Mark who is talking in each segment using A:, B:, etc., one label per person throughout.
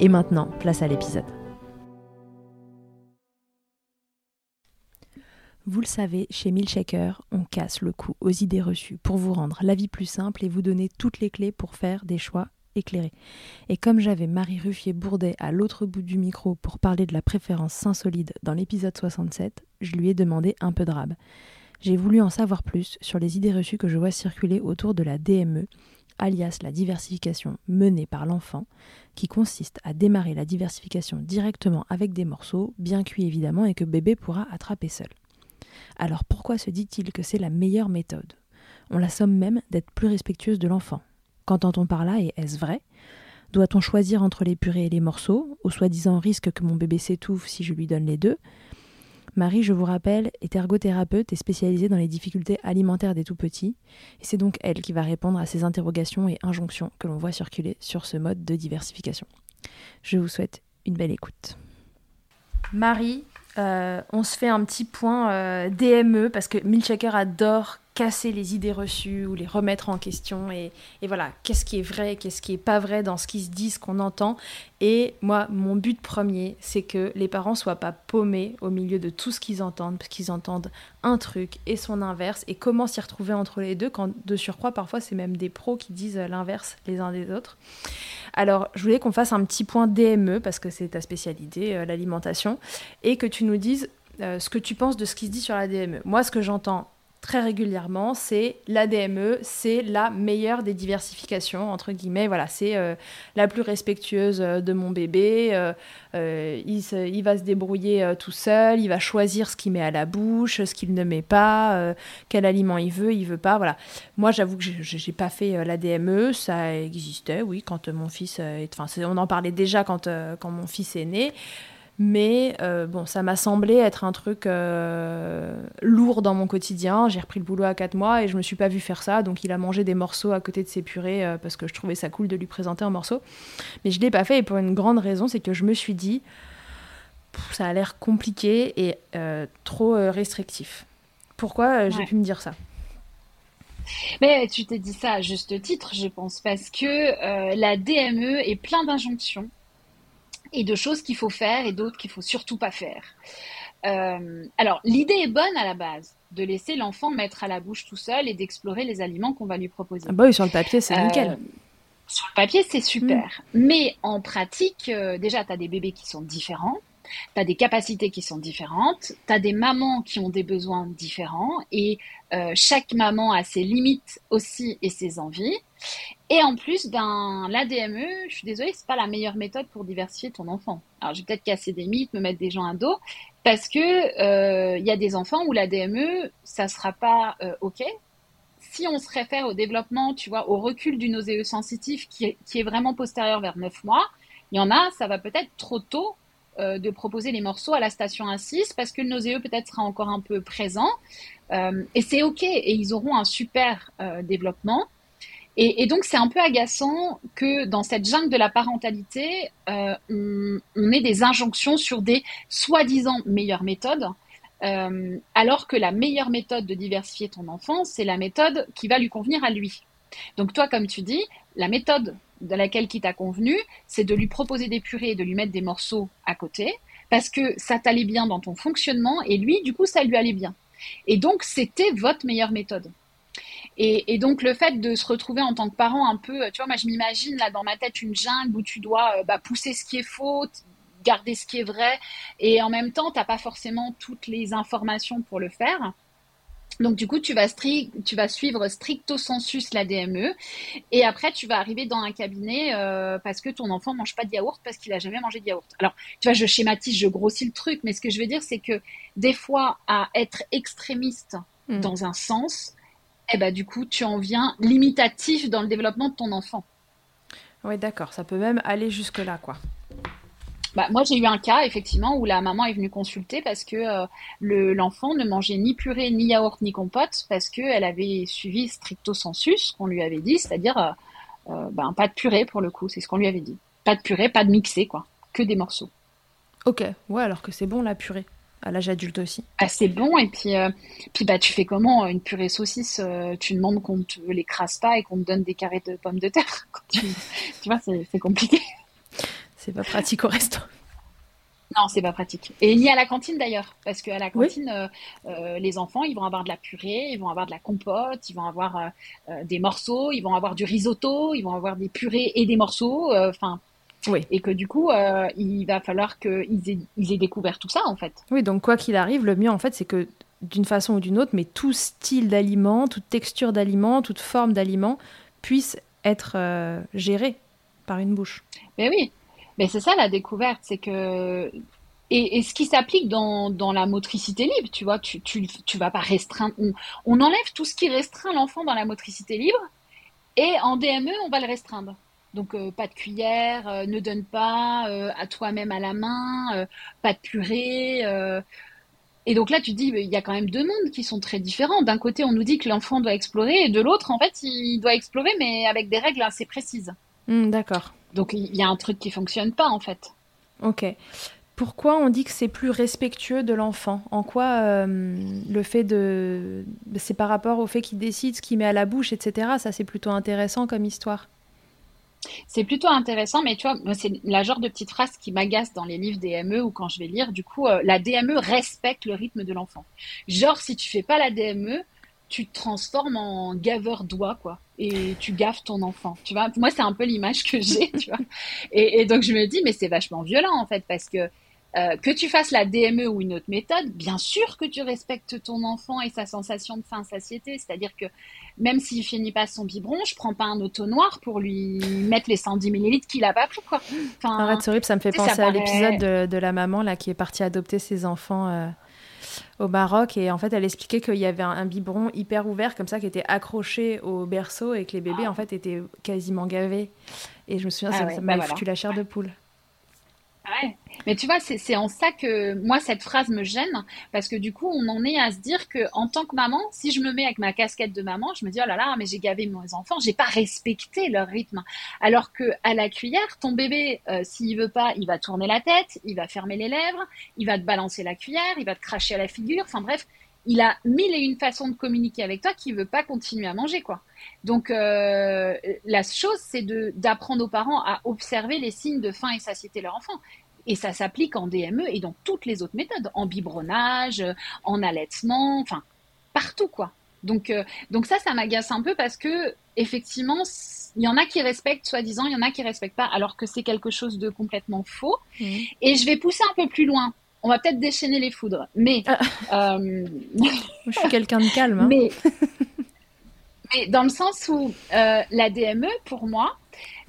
A: Et maintenant, place à l'épisode. Vous le savez, chez Milkshaker, on casse le cou aux idées reçues pour vous rendre la vie plus simple et vous donner toutes les clés pour faire des choix éclairés. Et comme j'avais Marie Ruffier-Bourdet à l'autre bout du micro pour parler de la préférence Saint-Solide dans l'épisode 67, je lui ai demandé un peu de rab. J'ai voulu en savoir plus sur les idées reçues que je vois circuler autour de la DME alias la diversification menée par l'enfant, qui consiste à démarrer la diversification directement avec des morceaux, bien cuits évidemment, et que bébé pourra attraper seul. Alors pourquoi se dit-il que c'est la meilleure méthode? On la somme même d'être plus respectueuse de l'enfant. Qu'entend-on par là et est-ce vrai? Doit-on choisir entre les purées et les morceaux, au soi-disant risque que mon bébé s'étouffe si je lui donne les deux Marie, je vous rappelle, est ergothérapeute et spécialisée dans les difficultés alimentaires des tout-petits, et c'est donc elle qui va répondre à ces interrogations et injonctions que l'on voit circuler sur ce mode de diversification. Je vous souhaite une belle écoute. Marie, euh, on se fait un petit point euh, DME parce que Milchaker adore casser les idées reçues ou les remettre en question et, voilà, qu'est-ce qui est vrai, qu'est-ce qui est pas vrai dans ce qui se dit, ce qu'on entend. Et moi, mon but premier, c'est que les parents soient pas paumés au milieu de tout ce qu'ils entendent, parce qu'ils entendent un truc et son inverse, et comment s'y retrouver entre les deux, quand de surcroît, parfois, c'est même des pros qui disent l'inverse les uns des autres. Alors, je voulais qu'on fasse un petit point DME, parce que c'est ta spécialité, euh, l'alimentation, et que tu nous dises euh, ce que tu penses de ce qui se dit sur la DME. Moi, ce que j'entends très régulièrement, c'est l'ADME, c'est la meilleure des diversifications, entre guillemets. Voilà, c'est euh, la plus respectueuse euh, de mon bébé. Euh, il, va se débrouiller tout seul, il va choisir ce qu'il met à la bouche, ce qu'il ne met pas, quel aliment il veut, il veut pas. Voilà. Moi, j'avoue que je n'ai pas fait l'ADME, ça existait, oui, quand mon fils. Enfin, on en parlait déjà quand, quand mon fils est né. Mais euh, bon, ça m'a semblé être un truc euh, lourd dans mon quotidien. J'ai repris le boulot à 4 mois et je me suis pas vue faire ça. Donc il a mangé des morceaux à côté de ses purées euh, parce que je trouvais ça cool de lui présenter un morceau. Mais je l'ai pas fait et pour une grande raison, c'est que je me suis dit, ça a l'air compliqué et trop restrictif. Pourquoi j'ai pu me dire ça?
B: Mais tu t'es dit ça à juste titre, je pense, parce que la DME est plein d'injonctions et de choses qu'il faut faire et d'autres qu'il faut surtout pas faire. Euh, alors, l'idée est bonne à la base, de laisser l'enfant mettre à la bouche tout seul et d'explorer les aliments qu'on va lui proposer.
A: Ah bah oui, sur le papier, c'est euh, nickel.
B: Sur le papier, c'est super. Mm. Mais en pratique, euh, déjà, tu as des bébés qui sont différents. Tu as des capacités qui sont différentes, tu as des mamans qui ont des besoins différents et chaque maman a ses limites aussi et ses envies. Et en plus, ben, l'ADME, je suis désolée, c'est pas la meilleure méthode pour diversifier ton enfant. Alors, je vais peut-être casser des mythes, me mettre des gens à dos, parce que euh, il y a des enfants où l'ADME, ça sera pas euh, OK. Si on se réfère au développement, tu vois, au recul du nauséeux sensitif qui est, vraiment postérieur vers 9 mois, il y en a, ça va peut-être trop tôt euh, de proposer les morceaux à la station 1-6 parce que le nauséeux peut-être sera encore un peu présent. Et c'est OK, et ils auront un super développement. Et, donc c'est un peu agaçant que dans cette jungle de la parentalité, on, on, ait des injonctions sur des soi-disant meilleures méthodes, alors que la meilleure méthode de diversifier ton enfant, c'est la méthode qui va lui convenir à lui. Donc toi, comme tu dis, la méthode de laquelle qui t'a convenu, c'est de lui proposer des purées et de lui mettre des morceaux à côté, parce que ça t'allait bien dans ton fonctionnement, et lui, du coup, ça lui allait bien. Et donc, c'était votre meilleure méthode. Et, donc, le fait de se retrouver en tant que parent un peu, tu vois, moi, je m'imagine là dans ma tête une jungle où tu dois euh, bah, pousser ce qui est faux, garder ce qui est vrai, et en même temps, tu n'as pas forcément toutes les informations pour le faire. Donc du coup, tu vas, tu vas suivre stricto sensus la DME et après tu vas arriver dans un cabinet euh, parce que ton enfant mange pas de yaourt parce qu'il a jamais mangé de yaourt. Alors tu vois, je schématise, je grossis le truc, mais ce que je veux dire, c'est que des fois, à être extrémiste hmm. dans un sens, eh ben du coup, tu en viens limitatif dans le développement de ton enfant.
A: Oui, d'accord, ça peut même aller jusque là, quoi.
B: Bah, moi, j'ai eu un cas, effectivement, où la maman est venue consulter parce que euh, l'enfant ne mangeait ni purée, ni yaourt, ni compote, parce qu'elle avait suivi stricto sensus, qu'on lui avait dit, c'est-à-dire euh, euh, ben, pas de purée pour le coup, c'est ce qu'on lui avait dit. Pas de purée, pas de mixé, quoi. Que des morceaux.
A: Ok, ouais, alors que c'est bon la purée à l'âge adulte aussi.
B: Ah, c'est bon et puis puis bah tu fais comment une purée saucisse tu demandes qu'on te l'écrase pas et qu'on te donne des carrés de pommes de terre tu, tu vois c'est compliqué.
A: C'est pas pratique au resto.
B: Non, c'est pas pratique. Et ni à la cantine d'ailleurs, parce qu'à la cantine, euh, euh, les enfants, ils vont avoir de la purée, ils vont avoir de la compote, ils vont avoir euh, des morceaux, ils vont avoir du risotto, ils vont avoir des purées et des morceaux. Enfin. Oui. Et que du coup, il va falloir qu'ils aient, ils aient découvert tout ça en fait.
A: Oui, donc quoi qu'il arrive, le mieux en fait, c'est que d'une façon ou d'une autre, mais tout style d'aliment, toute texture d'aliment, toute forme d'aliment puisse être géré par une bouche.
B: Mais oui, mais c'est ça la découverte, c'est que et, ce qui s'applique dans, dans, la motricité libre, tu vois, tu, tu, tu vas pas restreindre. On, enlève tout ce qui restreint l'enfant dans la motricité libre, et en DME, on va le restreindre. Donc euh, pas de cuillère, euh, ne donne pas euh, à toi-même à la main, pas de purée. Et donc là, tu te dis, il y a quand même deux mondes qui sont très différents. D'un côté, on nous dit que l'enfant doit explorer, et de l'autre, en fait, il doit explorer, mais avec des règles assez précises.
A: Hmm, d'accord.
B: Donc il y a un truc qui fonctionne pas en fait.
A: Ok. Pourquoi on dit que c'est plus respectueux de l'enfant? En quoi euh, le fait de. C'est par rapport au fait qu'il décide ce qu'il met à la bouche, etc. Ça, c'est plutôt intéressant comme histoire?
B: C'est plutôt intéressant, mais tu vois, c'est la genre de petite phrase qui m'agace dans les livres DME ou quand je vais lire. Du coup, euh, la DME respecte le rythme de l'enfant. Genre, si tu fais pas la DME, tu te transformes en gaveur d'oie, quoi. Et tu gaffes ton enfant. Tu vois, moi, c'est un peu l'image que j'ai, tu vois. Et, donc, je me dis, mais c'est vachement violent, en fait, parce que Euh, que tu fasses la DME ou une autre méthode, bien sûr que tu respectes ton enfant et sa sensation de faim, satiété. C'est-à-dire que même s'il finit pas son biberon, je prends pas un auto noir pour lui mettre les 110 millilitres qu'il a pas pris, quoi.
A: Enfin, Arrête, horrible, ça me fait penser à l'épisode de, la maman là qui est partie adopter ses enfants. Euh, au Maroc et en fait elle expliquait qu'il y avait un, biberon hyper ouvert comme ça qui était accroché au berceau et que les bébés en fait étaient quasiment gavés et je me souviens ah ça, m'a bah foutu la chair de poule.
B: Ouais. Mais tu vois, c'est en ça que moi, cette phrase me gêne, parce que du coup, on en est à se dire que en tant que maman, si je me mets avec ma casquette de maman, je me dis, oh là là, mais j'ai gavé mes enfants, j'ai pas respecté leur rythme. Alors que à la cuillère, ton bébé, euh, s'il veut pas, il va tourner la tête, il va fermer les lèvres, il va te balancer la cuillère, il va te cracher à la figure, enfin bref, il a mille et une façons de communiquer avec toi qui veut pas continuer à manger, quoi. Donc, euh, la chose, c'est d'apprendre aux parents à observer les signes de faim et satiété de leur enfant. Et ça s'applique en DME et dans toutes les autres méthodes, en biberonnage, en allaitement, enfin, partout, quoi. Donc, euh, donc ça, ça m'agace un peu parce que, effectivement, il y en a qui respectent, soi-disant, il y en a qui respectent pas, alors que c'est quelque chose de complètement faux. Mmh. Et je vais pousser un peu plus loin on va peut-être déchaîner les foudres. Mais.
A: Ah. Euh, je suis quelqu'un de calme. Hein.
B: Mais, dans le sens où euh, la DME, pour moi,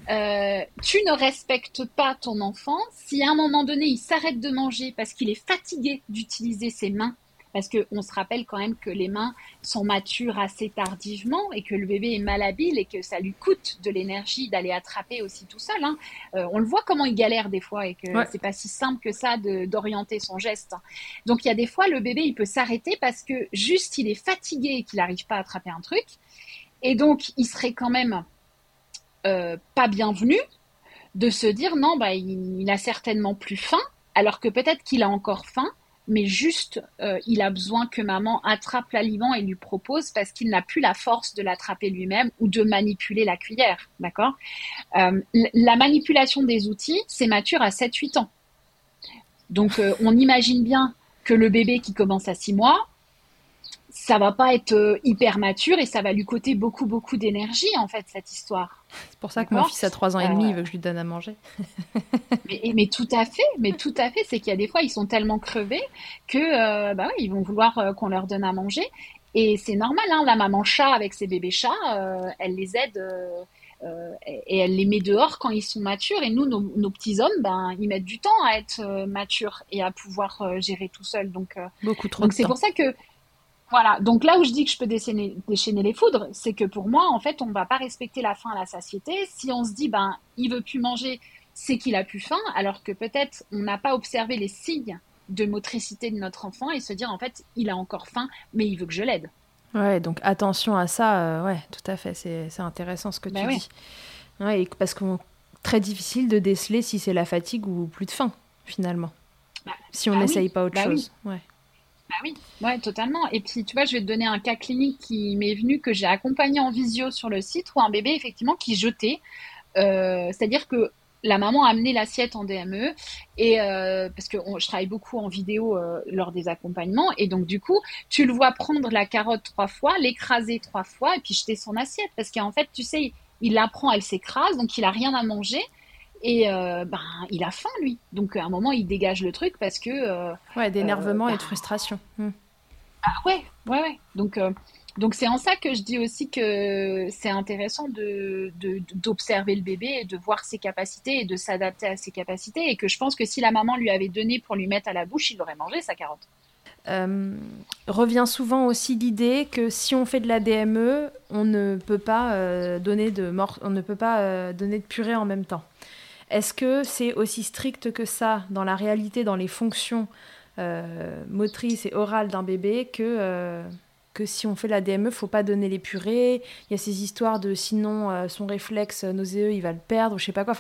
B: euh, tu ne respectes pas ton enfant si à un moment donné il s'arrête de manger parce qu'il est fatigué d'utiliser ses mains parce qu'on se rappelle quand même que les mains sont matures assez tardivement et que le bébé est malhabile et que ça lui coûte de l'énergie d'aller attraper aussi tout seul. Hein. Euh, on le voit comment il galère des fois et que c'est pas si simple que ça d'orienter son geste. Donc il y a des fois le bébé il peut s'arrêter parce que juste il est fatigué et qu'il n'arrive pas à attraper un truc et donc il serait quand même euh, pas bienvenu de se dire non bah il, il a certainement plus faim alors que peut-être qu'il a encore faim mais juste euh, il a besoin que maman attrape l'aliment et lui propose parce qu'il n'a plus la force de l'attraper lui-même ou de manipuler la cuillère, d'accord? Euh, La manipulation des outils, c'est mature à 7-8 ans. Donc euh, on imagine bien que le bébé qui commence à 6 mois, ça va pas être euh, hyper mature et ça va lui coûter beaucoup beaucoup d'énergie en fait cette histoire.
A: C'est pour ça que mon fils a 3 ans et demi, il euh, veut que je lui donne à manger.
B: mais, mais, tout à fait, mais tout à fait, c'est qu'il y a des fois ils sont tellement crevés que euh, bah ils vont vouloir qu'on leur donne à manger et c'est normal hein, la maman chat avec ses bébés chats, elle les aide et elle les met dehors quand ils sont matures. Et nous, nos, petits hommes, ben, ils mettent du temps à être matures et à pouvoir gérer tout seul. Donc,
A: beaucoup trop.
B: Donc c'est pour ça que voilà, donc là où je dis que je peux déchaîner, les foudres, c'est que pour moi, en fait, on ne va pas respecter la faim à la satiété. Si on se dit, ben, il veut plus manger, c'est qu'il a plus faim, alors que peut-être on n'a pas observé les signes de motricité de notre enfant et se dire, en fait, il a encore faim, mais il veut que je l'aide.
A: Ouais, donc attention à ça, euh, ouais, tout à fait, c'est intéressant ce que tu ben dis. Ouais, parce que très difficile de déceler si c'est la fatigue ou plus de faim, finalement. Bah, si on bah n'essaye pas autre bah chose. Ouais.
B: Bah oui, ouais, totalement. Et puis, tu vois, je vais te donner un cas clinique qui m'est venu, que j'ai accompagné en visio sur le site, où un bébé, effectivement, qui jetait. Euh, c'est-à-dire que la maman a amené l'assiette en DME et euh, parce que je travaille beaucoup en vidéo euh, lors des accompagnements et donc du coup tu le vois prendre la carotte trois fois, l'écraser trois fois et puis jeter son assiette parce qu'en fait tu sais il la prend, elle s'écrase donc il a rien à manger et euh, ben, il a faim, lui. Donc, à un moment, il dégage le truc parce que. Euh,
A: ouais, d'énervement et de ben, frustration.
B: Hmm. Ah, ouais, ouais, ouais. Donc, euh, donc c'est en ça que je dis aussi que c'est intéressant de, d'observer le bébé et de voir ses capacités et de s'adapter à ses capacités. Et que je pense que si la maman lui avait donné pour lui mettre à la bouche, il aurait mangé sa carotte.
A: revient souvent aussi l'idée que si on fait de la DME, on ne peut pas donner de mort, on ne peut pas donner de purée en même temps. Est-ce que c'est aussi strict que ça dans la réalité, dans les fonctions euh, motrices et orales d'un bébé que, euh, si on fait la DME, faut pas donner les purées? Il y a ces histoires de sinon euh, son réflexe nauséeux, il va le perdre, je sais pas quoi.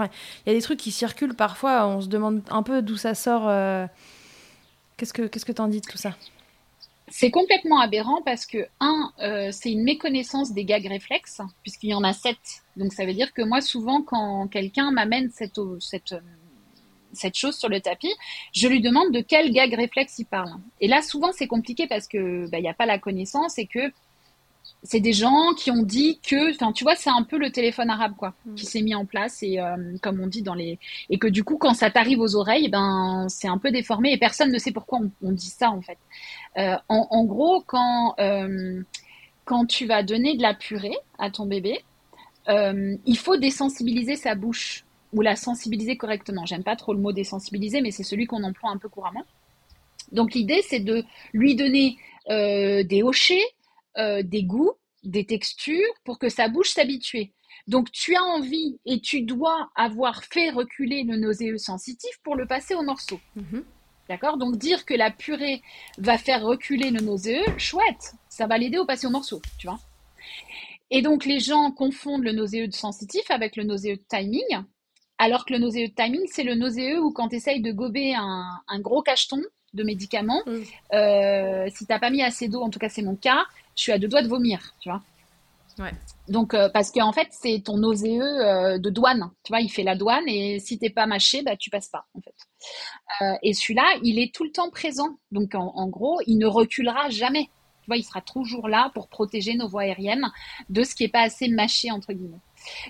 A: Il y a des trucs qui circulent parfois, on se demande un peu d'où ça sort. Qu'est-ce que qu'est-ce que t'en dis de tout ça?
B: C'est complètement aberrant parce que, un, euh, c'est une méconnaissance des gags réflexes, puisqu'il y en a sept. Donc ça veut dire que moi, souvent, quand quelqu'un m'amène cette, cette, cette chose sur le tapis, je lui demande de quel gag réflexe il parle. Et là, souvent, c'est compliqué parce que bah, il n'y a pas la connaissance et que c'est des gens qui ont dit que, enfin, tu vois, c'est un peu le téléphone arabe, quoi, mm. qui s'est mis en place et euh, comme on dit dans les, et que du coup, quand ça t'arrive aux oreilles, ben, c'est un peu déformé et personne ne sait pourquoi on, dit ça en fait. Euh, en, gros, quand euh, quand tu vas donner de la purée à ton bébé, il faut désensibiliser sa bouche ou la sensibiliser correctement. J'aime pas trop le mot désensibiliser, mais c'est celui qu'on emploie un peu couramment. Donc l'idée, c'est de lui donner des hochets, euh, des goûts, des textures pour que sa bouche s'habitue. Donc tu as envie et tu dois avoir fait reculer le nauséeux sensitif pour le passer au morceau. Mhm. D'accord? Donc dire que la purée va faire reculer le nauséeux, chouette, ça va l'aider au passer au morceau, tu vois? Et donc les gens confondent le nauséeux de sensitif avec le nauséeux de timing, alors que le nauséeux de timing, c'est le nauséeux où quand tu essayes de gober un, gros cacheton de médicaments, euh, si tu n'as pas mis assez d'eau, en tout cas c'est mon cas, je suis à deux doigts de vomir, tu vois. Ouais. Donc, euh, parce qu'en fait, c'est ton nauséeux euh, de douane. Tu vois, il fait la douane et si t'es pas mâché, bah, tu passes pas, en fait. Euh, et celui-là, il est tout le temps présent. Donc, en, gros, il ne reculera jamais. Tu vois, il sera toujours là pour protéger nos voies aériennes de ce qui est pas assez mâché, entre guillemets.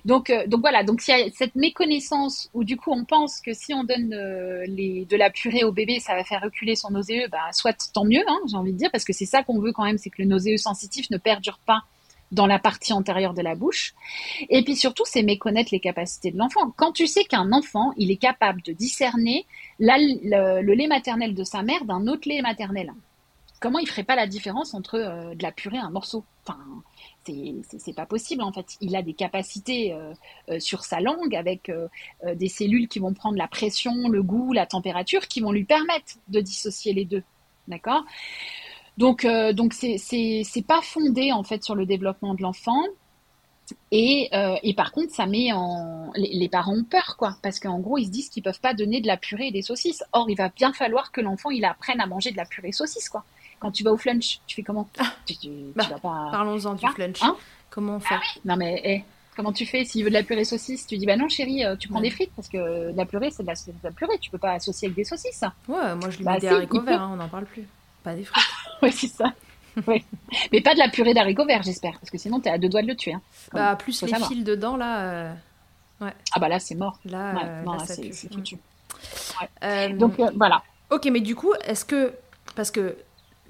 B: Donc, euh, donc voilà, donc il y a cette méconnaissance où du coup on pense que si on donne euh, de la purée au bébé, ça va faire reculer son nauséeux, bah, soit tant mieux, hein, j'ai envie de dire, parce que c'est ça qu'on veut quand même, c'est que le nauséeux sensitif ne perdure pas dans la partie antérieure de la bouche. Et puis surtout, c'est méconnaître les capacités de l'enfant. Quand tu sais qu'un enfant, il est capable de discerner le, lait maternel de sa mère d'un autre lait maternel, comment il ferait pas la différence entre euh, de la purée et un morceau? Enfin, c'est pas possible en fait. Il a des capacités euh, euh, sur sa langue avec euh, des cellules qui vont prendre la pression, le goût, la température, qui vont lui permettre de dissocier les deux. D'accord? Donc donc c'est pas fondé en fait sur le développement de l'enfant. Et, et, par contre, ça met en les, parents ont peur quoi, parce qu'en gros ils se disent qu'ils peuvent pas donner de la purée et des saucisses. Or, il va bien falloir que l'enfant il apprenne à manger de la purée et saucisses quoi. Quand tu vas au flunch, tu fais comment ah.
A: bah, Parlons-en du flunch. Hein comment on fait ah
B: Non mais eh, comment tu fais S'il veut de la purée saucisse, tu dis bah non chérie, euh, tu prends des frites parce que de la purée c'est de, la purée, tu peux pas associer avec des saucisses.
A: Ouais, moi je lui bah, mets des haricots verts, hein, on n'en parle plus. Pas des frites.
B: ouais, c'est ça. Mais pas de la purée d'haricots verts, j'espère, parce que sinon tu es à deux doigts de le tuer. Hein.
A: Bah, plus les fils dedans, là. Euh,
B: ouais. Ah, bah là, c'est mort.
A: Là, euh, là, c'est foutu.
B: Donc, voilà.
A: Ok, mais du coup, est-ce que. Parce que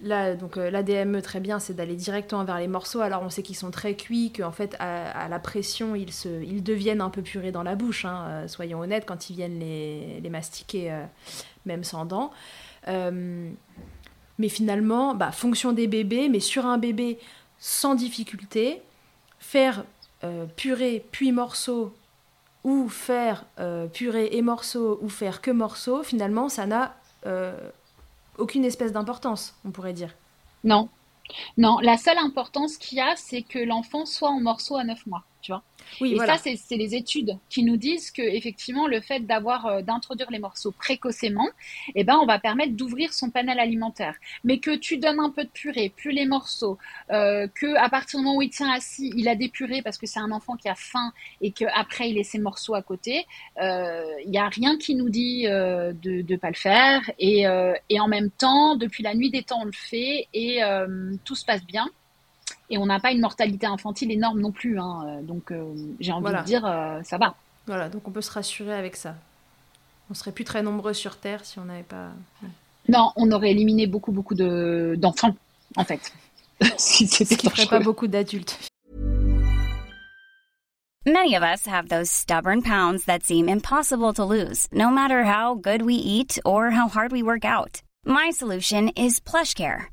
A: Là, donc euh, l'ADME très bien, c'est d'aller directement vers les morceaux. Alors on sait qu'ils sont très cuits, qu'en fait à, la pression ils, se, ils deviennent un peu purés dans la bouche. Hein, euh, soyons honnêtes, quand ils viennent les, les mastiquer, euh, même sans dents. mais finalement, bah, fonction des bébés, mais sur un bébé sans difficulté, faire purée puis morceau ou faire purée et morceau ou faire que morceau, finalement ça n'a aucune espèce d'importance, on pourrait dire.
B: Non. Non, la seule importance qu'il y a, c'est que l'enfant soit en morceaux à 9 mois, tu vois. Oui, et ça, c'est les études qui nous disent que effectivement, le fait d'avoir euh, d'introduire les morceaux précocement, eh ben, on va permettre d'ouvrir son panel alimentaire. Mais que tu donnes un peu de purée, plus les morceaux, euh, que à partir du moment où il tient assis, il a des purées parce que c'est un enfant qui a faim et qu'après il laisse ses morceaux à côté, il euh, n'y a rien qui nous dit euh, de ne pas le faire. Et, et en même temps, depuis la nuit des temps, on le fait et tout se passe bien et on n'a pas une mortalité infantile énorme non plus. Hein. Donc euh, j'ai envie de dire, euh, ça va.
A: Voilà, donc on peut se rassurer avec ça. On serait plus très nombreux sur Terre si on n'avait pas.
B: Non, on aurait éliminé beaucoup, beaucoup de, d'enfants, en fait.
A: si c'était Ce qui ferait pas beaucoup d'adultes.
C: Many of us have those stubborn pounds that seem impossible to lose, no matter how good we eat or how hard we work out. My solution is PlushCare.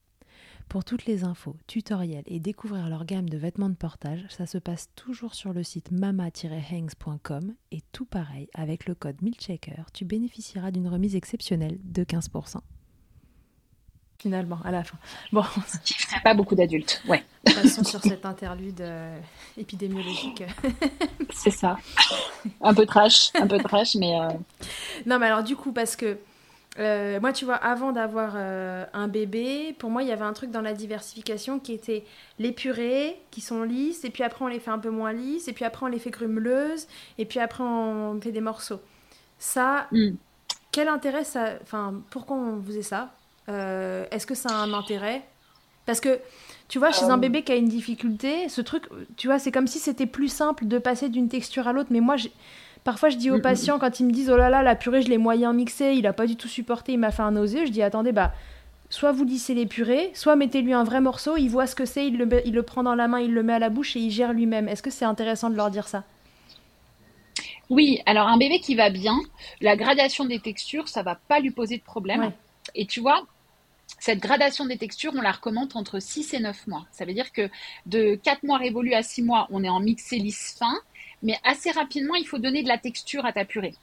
A: Pour toutes les infos, tutoriels et découvrir leur gamme de vêtements de portage, ça se passe toujours sur le site mama-hangs.com et tout pareil, avec le code MILCHECKER, tu bénéficieras d'une remise exceptionnelle de 15%. Finalement, à la fin.
B: Bon. Ce qui ferait pas beaucoup d'adultes, ouais.
A: Passons sur cette interlude euh, épidémiologique.
B: C'est ça. Un peu trash, un peu trash, mais... Euh,
A: non, mais alors du coup, parce que euh, moi, tu vois, avant d'avoir euh, un bébé, pour moi, il y avait un truc dans la diversification qui était les purées qui sont lisses, et puis après, on les fait un peu moins lisses, et puis après, on les fait grumeleuses, et puis après, on fait des morceaux. Ça, mm. quel intérêt ça. Enfin, pourquoi on faisait ça? Euh, Est-ce que ça a un intérêt? Parce que, tu vois, chez un bébé qui a une difficulté, ce truc, tu vois, c'est comme si c'était plus simple de passer d'une texture à l'autre, mais moi, j'ai Parfois, je dis aux mm, mm, patients, quand ils me disent Oh là là, la purée, je l'ai moyen mixée, il n'a pas du tout supporté, il m'a fait un nausée, je dis Attendez, bah, soit vous lissez les purées, soit mettez-lui un vrai morceau, il voit ce que c'est, il le, il le prend dans la main, il le met à la bouche et il gère lui-même. Est-ce que c'est intéressant de leur dire ça?
B: Oui, alors un bébé qui va bien, la gradation des textures, ça va pas lui poser de problème. Et tu vois, cette gradation des textures, on la recommande entre 6 et 9 mois. Ça veut dire que de 4 mois révolus à 6 mois, on est en mixé lisse fin mais assez rapidement, il faut donner de la texture à ta purée.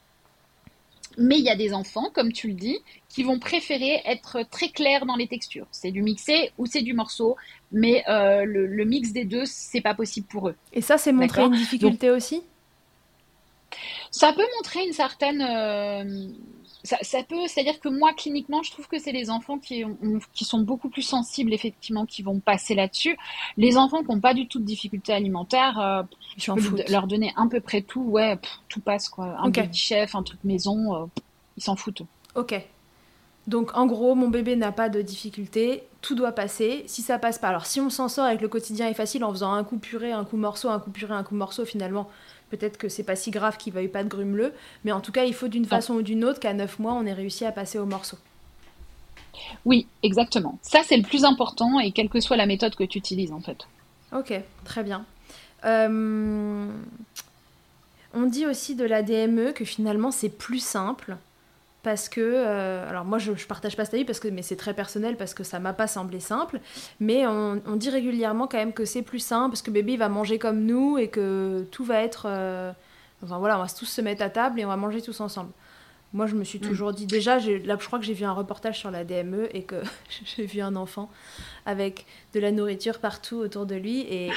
B: Mais il y a des enfants, comme tu le dis, qui vont préférer être très clairs dans les textures. C'est du mixé ou c'est du morceau, mais euh, le, mix des deux, c'est pas possible pour eux.
A: Et ça, c'est montrer une difficulté aussi?
B: Ça peut montrer une certaine euh, ça, peut, c'est-à-dire que moi, cliniquement, je trouve que c'est les enfants qui, qui sont beaucoup plus sensibles, effectivement, qui vont passer là-dessus. Les enfants qui n'ont pas du tout de difficultés alimentaires, euh, je peux leur donner à peu près tout, ouais, tout passe, quoi. Un okay. chef, un truc maison, euh, ils s'en foutent.
A: Ok. Donc, en gros, mon bébé n'a pas de difficultés, tout doit passer. Si ça passe pas, alors si on s'en sort avec le quotidien est facile en faisant un coup purée, un coup morceau, un coup purée, un coup morceau, finalement, Peut-être que c'est pas si grave qu'il veuille pas de grumeleux, mais en tout cas, il faut d'une façon ou d'une autre qu'à 9 mois, on ait réussi à passer au morceau.
B: Oui, exactement. Ça, c'est le plus important, et quelle que soit la méthode que tu utilises, en fait.
A: Ok, très bien. Euh, on dit aussi de la DME que finalement, c'est plus simple parce que, euh, alors moi je, je, partage pas cet avis parce que, mais c'est très personnel parce que ça m'a pas semblé simple, mais on, dit régulièrement quand même que c'est plus simple parce que bébé va manger comme nous et que tout va être, euh, enfin voilà, on va tous se mettre à table et on va manger tous ensemble. Moi, je me suis mm. toujours dit, déjà, là, je crois que j'ai vu un reportage sur la DME et que j'ai vu un enfant avec de la nourriture partout autour de lui et,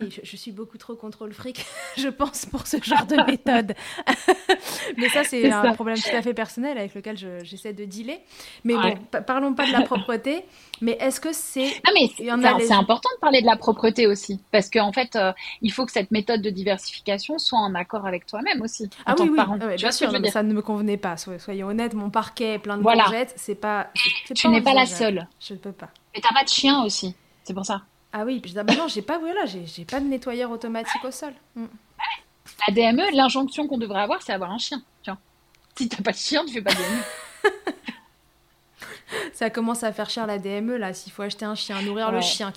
A: je, suis beaucoup trop contrôle fric, je pense, pour ce genre de méthode. mais ça, c'est un problème tout à fait personnel avec lequel j'essaie de dealer. Mais bon, parlons pas de la propreté, mais est-ce que c'est...
B: Ah, mais c'est important de parler de la propreté aussi, parce qu'en fait, euh, il faut que cette méthode de diversification soit en accord avec toi-même aussi,
A: ah, oui, oui. Ah bien sûr, mais ça ne me convenait pas, soyons honnêtes, mon parquet est plein de voilà. c'est pas...
B: Tu n'es pas la seule.
A: Je ne peux pas.
B: Mais t'as pas de chien aussi, c'est pour ça.
A: Ah oui, puis bah non, j'ai pas, voilà, j'ai pas de nettoyeur automatique au sol. Mm.
B: La DME, l'injonction qu'on devrait avoir, c'est avoir un chien. Tiens. Si t'as pas de chien, tu fais pas de DME.
A: ça commence à faire cher la DME là, s'il faut acheter un chien, nourrir le chien.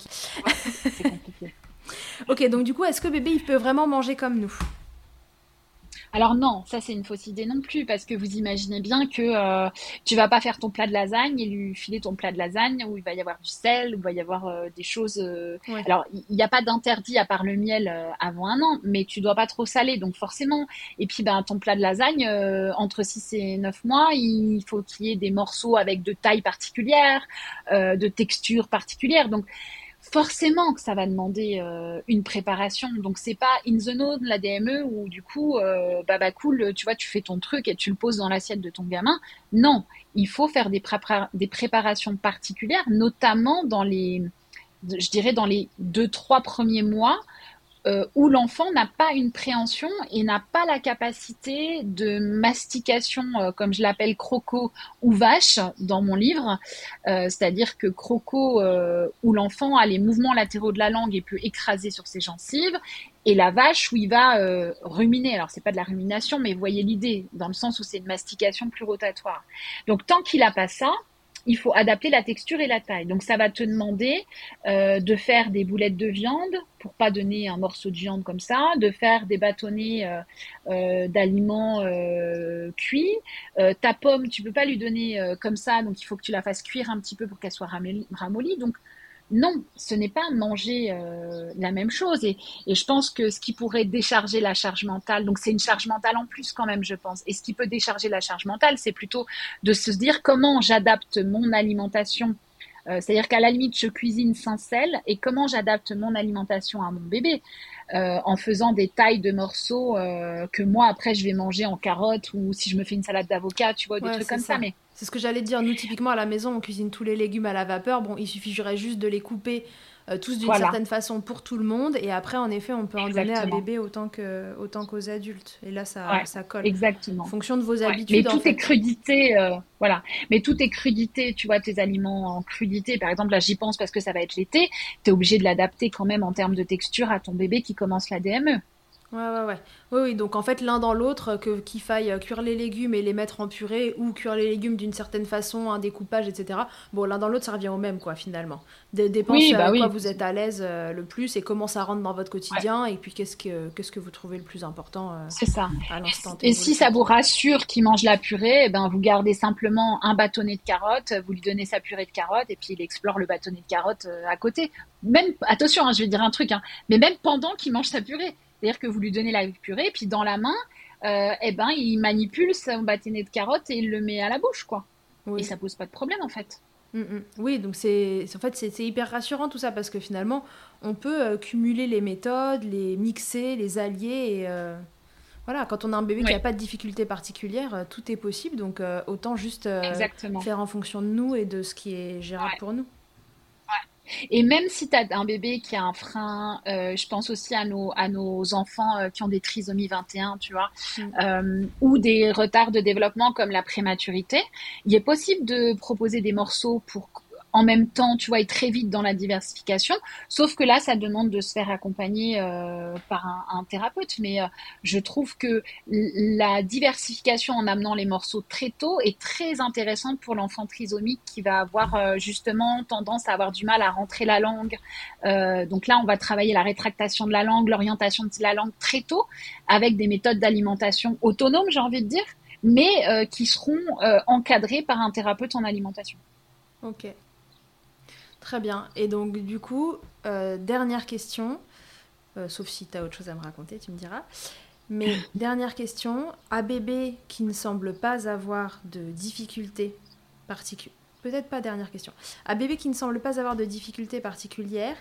A: c'est compliqué. ok, donc du coup, est-ce que bébé il peut vraiment manger comme nous?
B: Alors non, ça c'est une fausse idée non plus parce que vous imaginez bien que euh, tu vas pas faire ton plat de lasagne et lui filer ton plat de lasagne où il va y avoir du sel, où il va y avoir euh, des choses. Euh, alors il n'y a pas d'interdit à part le miel avant un an, mais tu dois pas trop saler donc forcément. Et puis ben ton plat de lasagne entre 6 et 9 mois, il faut qu'il y ait des morceaux avec de taille particulière, de texture particulière. Donc forcément que ça va demander euh, une préparation. Donc c'est pas in the zone la DME où du coup euh, bah, bah cool, tu vois, tu fais ton truc et tu le poses dans l'assiette de ton gamin. Non, il faut faire des, des préparations particulières, notamment dans les, je dirais dans les deux trois premiers mois euh, où l'enfant n'a pas une préhension et n'a pas la capacité de mastication, euh, comme je l'appelle croco ou vache dans mon livre. Euh, c'est-à-dire que croco, où l'enfant a les mouvements latéraux de la langue et peut écraser sur ses gencives, et la vache où il va ruminer. Alors c'est pas de la rumination, mais vous voyez l'idée, dans le sens où c'est une mastication plus rotatoire. Donc tant qu'il n'a pas ça, il faut adapter la texture et la taille. Donc ça va te demander euh, de faire des boulettes de viande pour pas donner un morceau de viande comme ça, de faire des bâtonnets euh, euh, d'aliments cuits. ta pomme, tu peux pas lui donner comme ça, donc il faut que tu la fasses cuire un petit peu pour qu'elle soit ramollie. Donc non, ce n'est pas manger euh, la même chose. Et, je pense que ce qui pourrait décharger la charge mentale, donc c'est une charge mentale en plus quand même, je pense. Et ce qui peut décharger la charge mentale, c'est plutôt de se dire comment j'adapte mon alimentation. Euh, c'est-à-dire qu'à la limite, je cuisine sans sel et comment j'adapte mon alimentation à mon bébé? Euh, en faisant des tailles de morceaux que moi après je vais manger en carottes ou si je me fais une salade d'avocat, tu vois, des trucs comme ça. Mais
A: c'est ce que j'allais dire. Nous, typiquement, à la maison, on cuisine tous les légumes à la vapeur. Bon, il suffirait juste de les couper euh, tous d'une certaine façon pour tout le monde. Et après, en effet, on peut en donner à bébé autant que autant qu'aux adultes. Et là, ça, ça colle.
B: Exactement.
A: En fonction de vos habitudes.
B: Mais tout est crudité, euh, voilà. Mais tout est crudité. Tu vois, tes aliments en crudité. Par exemple, là, j'y pense parce que ça va être l'été. Tu es obligé de l'adapter quand même en termes de texture à ton bébé qui commence la DME.
A: Ouais, ouais, ouais. Oui, oui, donc en fait, l'un dans l'autre, que, qu'il faille euh, cuire les légumes et les mettre en purée ou cuire les légumes d'une certaine façon, un découpage, etc. Bon, l'un dans l'autre, ça revient au même, quoi, finalement. dépend oui, bah quoi vous êtes à l'aise euh, le plus et comment ça rentre dans votre quotidien et puis qu'est-ce que, qu'est-ce que vous trouvez le plus important euh,
B: C'est ça. à l'instant Et si ça vous rassure qu'il mange la purée, eh ben, vous gardez simplement un bâtonnet de carottes, vous lui donnez sa purée de carottes et puis il explore le bâtonnet de carottes à côté. Même, attention, hein, je vais dire un truc, hein, mais même pendant qu'il mange sa purée. C'est-à-dire que vous lui donnez la purée, puis dans la main, euh, eh ben, il manipule son bâtonnet de carottes et il le met à la bouche, quoi. Et ça pose pas de problème, en fait.
A: Mm, mm. Oui, donc c'est en fait c'est hyper rassurant tout ça parce que finalement on peut euh, cumuler les méthodes, les mixer, les allier et euh, voilà quand on a un bébé qui n'a pas de difficulté particulière, tout est possible donc autant juste faire en fonction de nous et de ce qui est gérable pour nous.
B: Et même si tu as un bébé qui a un frein, euh, je pense aussi à nos, à nos enfants euh, qui ont des trisomies 21, tu vois, mm. euh, ou des retards de développement comme la prématurité, il est possible de proposer des morceaux pour en même temps, tu vois, et très vite dans la diversification. Sauf que là, ça demande de se faire accompagner euh, par un, thérapeute. Mais euh, je trouve que la diversification en amenant les morceaux très tôt est très intéressante pour l'enfant trisomique qui va avoir euh, justement tendance à avoir du mal à rentrer la langue. donc là, on va travailler la rétractation de la langue, l'orientation de la langue très tôt, avec des méthodes d'alimentation autonomes, j'ai envie de dire, mais qui seront encadrées par un thérapeute en alimentation.
A: Ok. Très bien. Et donc, du coup, euh, dernière question, euh, sauf si tu as autre chose à me raconter, tu me diras. Mais dernière question, à bébé qui ne semble pas avoir de difficultés particulières, peut-être pas dernière question, à bébé qui ne semble pas avoir de difficultés particulières,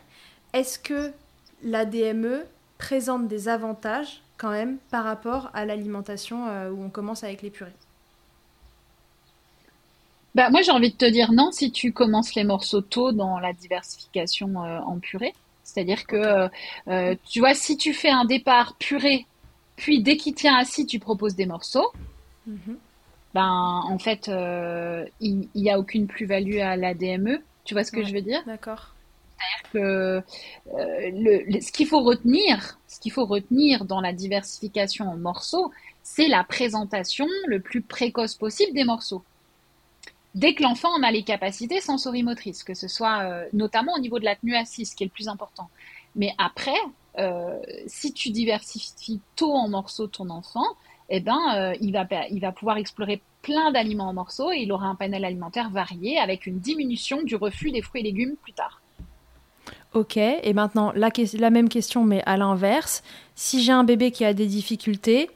A: est-ce que la DME présente des avantages quand même par rapport à l'alimentation euh, où on commence avec les purées?
B: Bah, moi, j'ai envie de te dire non si tu commences les morceaux tôt dans la diversification euh, en purée. C'est-à-dire que, euh, euh, tu vois, si tu fais un départ purée, puis dès qu'il tient assis, tu proposes des morceaux, mhm. ben, en fait, il n'y a aucune plus-value à la DME. Tu vois ce que je veux dire?
A: D'accord.
B: C'est-à-dire que le, ce qu'il faut retenir, ce qu'il faut retenir dans la diversification en morceaux, c'est la présentation le plus précoce possible des morceaux dès que l'enfant en a les capacités sensorimotrices, que ce soit euh, notamment au niveau de la tenue assise, qui est le plus important. Mais après, euh, si tu diversifies tôt en morceaux ton enfant, eh ben, euh, il, va, pouvoir explorer plein d'aliments en morceaux et il aura un panel alimentaire varié avec une diminution du refus des fruits et légumes plus tard.
A: Ok, et maintenant la même question mais à l'inverse. Si j'ai un bébé qui a des difficultés,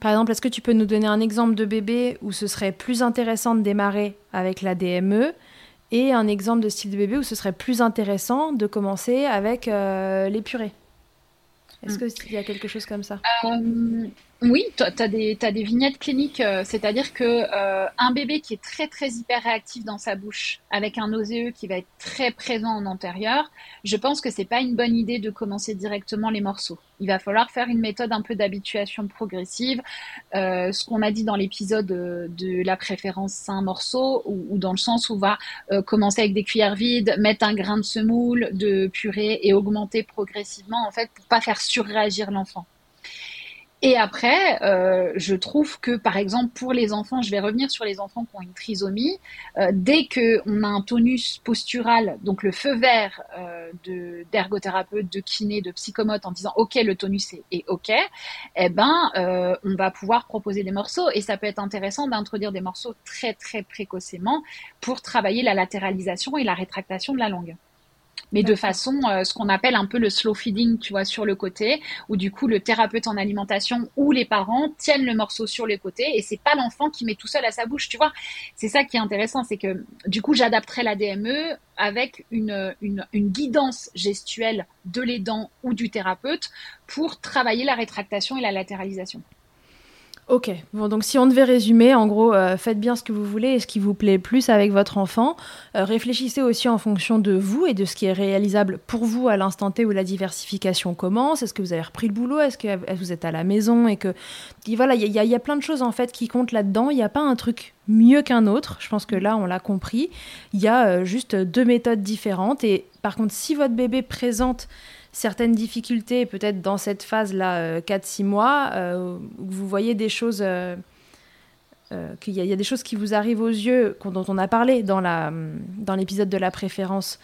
A: par exemple, est-ce que tu peux nous donner un exemple de bébé où ce serait plus intéressant de démarrer avec la DME et un exemple de style de bébé où ce serait plus intéressant de commencer avec euh, les purées? Est-ce hmm. qu'il y a quelque chose comme ça?
B: Euh, Oui, tu des, vignettes cliniques, euh, c'est-à-dire que euh, un bébé qui est très très hyper réactif dans sa bouche, avec un nauséeux qui va être très présent en antérieur, je pense que c'est pas une bonne idée de commencer directement les morceaux. Il va falloir faire une méthode un peu d'habituation progressive, euh, ce qu'on a dit dans l'épisode de, la préférence sain morceau, ou, dans le sens où on va commencer avec des cuillères vides, mettre un grain de semoule, de purée et augmenter progressivement en fait pour pas faire surréagir l'enfant. Et après, euh, je trouve que, par exemple, pour les enfants, je vais revenir sur les enfants qui ont une trisomie, euh, dès qu'on a un tonus postural, donc le feu vert euh, d'ergothérapeute, de, kiné, de psychomote, en disant OK, le tonus est, est OK, eh ben, euh, on va pouvoir proposer des morceaux. Et ça peut être intéressant d'introduire des morceaux très très précocement pour travailler la latéralisation et la rétractation de la langue mais de façon, euh, ce qu'on appelle un peu le slow feeding, tu vois, sur le côté, où du coup le thérapeute en alimentation ou les parents tiennent le morceau sur le côté et c'est pas l'enfant qui met tout seul à sa bouche, tu vois. C'est ça qui est intéressant, c'est que du coup j'adapterai la DME avec une, une, une guidance gestuelle de l'aidant ou du thérapeute pour travailler la rétractation et la latéralisation.
A: Ok, bon, donc si on devait résumer, en gros, euh, faites bien ce que vous voulez et ce qui vous plaît plus avec votre enfant. Euh, réfléchissez aussi en fonction de vous et de ce qui est réalisable pour vous à l'instant T où la diversification commence. Est-ce que vous avez repris le boulot? Est-ce que vous êtes à la maison? Et que. voilà, il y, y, a plein de choses en fait qui comptent là-dedans. Il n'y a pas un truc mieux qu'un autre. Je pense que là, on l'a compris. Il y a euh, juste deux méthodes différentes. Et par contre, si votre bébé présente certaines difficultés, peut-être dans cette phase-là, 4-6 euh, mois, euh, vous voyez des choses, euh, qu'il y, a des choses qui vous arrivent aux yeux, dont on a parlé dans, la, dans l'épisode de la préférence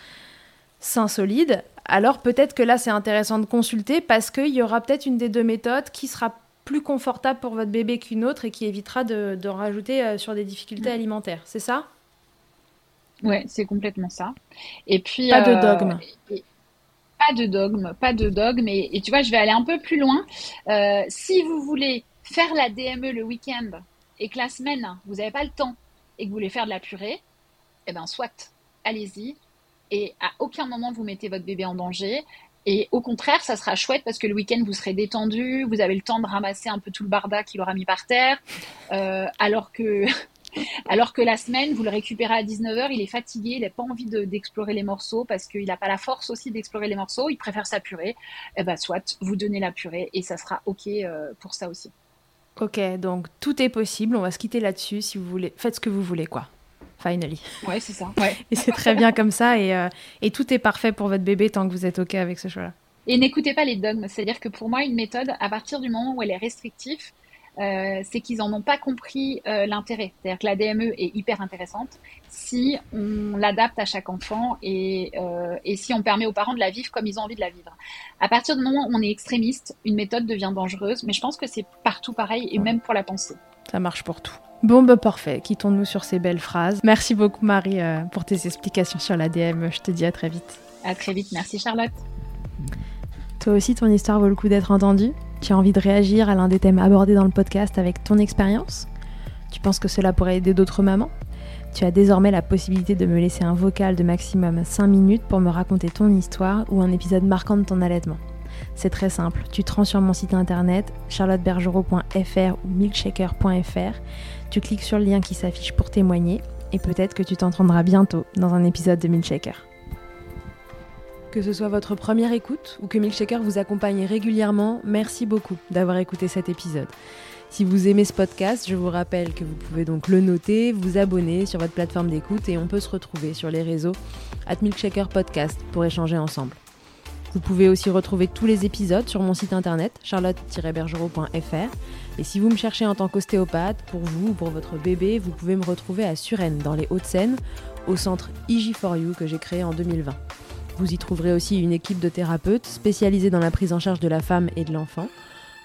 A: sain solide, alors peut-être que là c'est intéressant de consulter parce qu'il y aura peut-être une des deux méthodes qui sera plus confortable pour votre bébé qu'une autre et qui évitera de, rajouter sur des difficultés alimentaires. C'est ça?
B: Ouais, c'est complètement ça. Et puis
A: pas de dogme
B: pas de dogme, pas de dogme. Et, tu vois, je vais aller un peu plus loin. Euh, si vous voulez faire la DME le week-end et que la semaine, vous n'avez pas le temps et que vous voulez faire de la purée, eh ben soit, allez-y. Et à aucun moment vous mettez votre bébé en danger. Et au contraire, ça sera chouette parce que le week-end, vous serez détendu, vous avez le temps de ramasser un peu tout le barda qu'il aura mis par terre. Euh, alors que alors que la semaine, vous le récupérez à 19h, il est fatigué, il n'a pas envie d'explorer les morceaux parce qu'il n'a pas la force aussi d'explorer les morceaux, il préfère sa purée. Eh ben, soit vous donnez la purée et ça sera OK euh, pour ça aussi.
A: Ok, donc tout est possible, on va se quitter là-dessus si vous voulez. Faites ce que vous voulez, quoi. Finally.
B: Ouais, c'est ça.
A: et c'est très bien comme ça et, euh, et tout est parfait pour votre bébé tant que vous êtes OK avec ce choix-là.
B: Et n'écoutez pas les dogmes. C'est-à-dire que pour moi, une méthode, à partir du moment où elle est restrictive, euh, c'est qu'ils n'en ont pas compris euh, l'intérêt. C'est-à-dire que la DME est hyper intéressante si on l'adapte à chaque enfant et, euh, et, si on permet aux parents de la vivre comme ils ont envie de la vivre. À partir du moment où on est extrémiste, une méthode devient dangereuse, mais je pense que c'est partout pareil et même pour la pensée.
A: Ça marche pour tout. Bon, bah parfait. Quittons-nous sur ces belles phrases. Merci beaucoup, Marie, pour tes explications sur la DME. Je te dis à très vite.
B: À très vite. Merci, Charlotte.
A: Toi aussi, ton histoire vaut le coup d'être entendue tu as envie de réagir à l'un des thèmes abordés dans le podcast avec ton expérience? Tu penses que cela pourrait aider d'autres mamans? Tu as désormais la possibilité de me laisser un vocal de maximum 5 minutes pour me raconter ton histoire ou un épisode marquant de ton allaitement. C'est très simple, tu te rends sur mon site internet charlottebergerot.fr ou milkshaker.fr, tu cliques sur le lien qui s'affiche pour témoigner et peut-être que tu t'entendras bientôt dans un épisode de Milkshaker. Que ce soit votre première écoute ou que Milkshaker vous accompagne régulièrement, merci beaucoup d'avoir écouté cet épisode. Si vous aimez ce podcast, je vous rappelle que vous pouvez donc le noter, vous abonner sur votre plateforme d'écoute et on peut se retrouver sur les réseaux at Milkshaker Podcast pour échanger ensemble. Vous pouvez aussi retrouver tous les épisodes sur mon site internet charlotte-bergerot.fr et si vous me cherchez en tant qu'ostéopathe, pour vous ou pour votre bébé, vous pouvez me retrouver à Suresnes dans les Hauts-de-Seine au centre IG4U que j'ai créé en 2020. Vous y trouverez aussi une équipe de thérapeutes spécialisés dans la prise en charge de la femme et de l'enfant.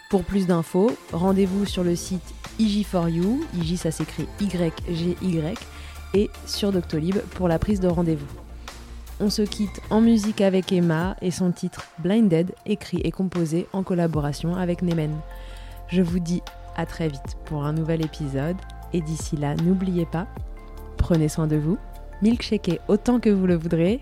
A: Pour plus d'infos, rendez-vous sur le site IG4U, IG ça s'écrit Y-G-Y, et sur Doctolib pour la prise de rendez-vous. On se quitte en musique avec Emma et son titre Blinded, écrit et composé en collaboration avec Nemen. Je vous dis à très vite pour un nouvel épisode, et d'ici là, n'oubliez pas, prenez soin de vous, milkshakez autant que vous le voudrez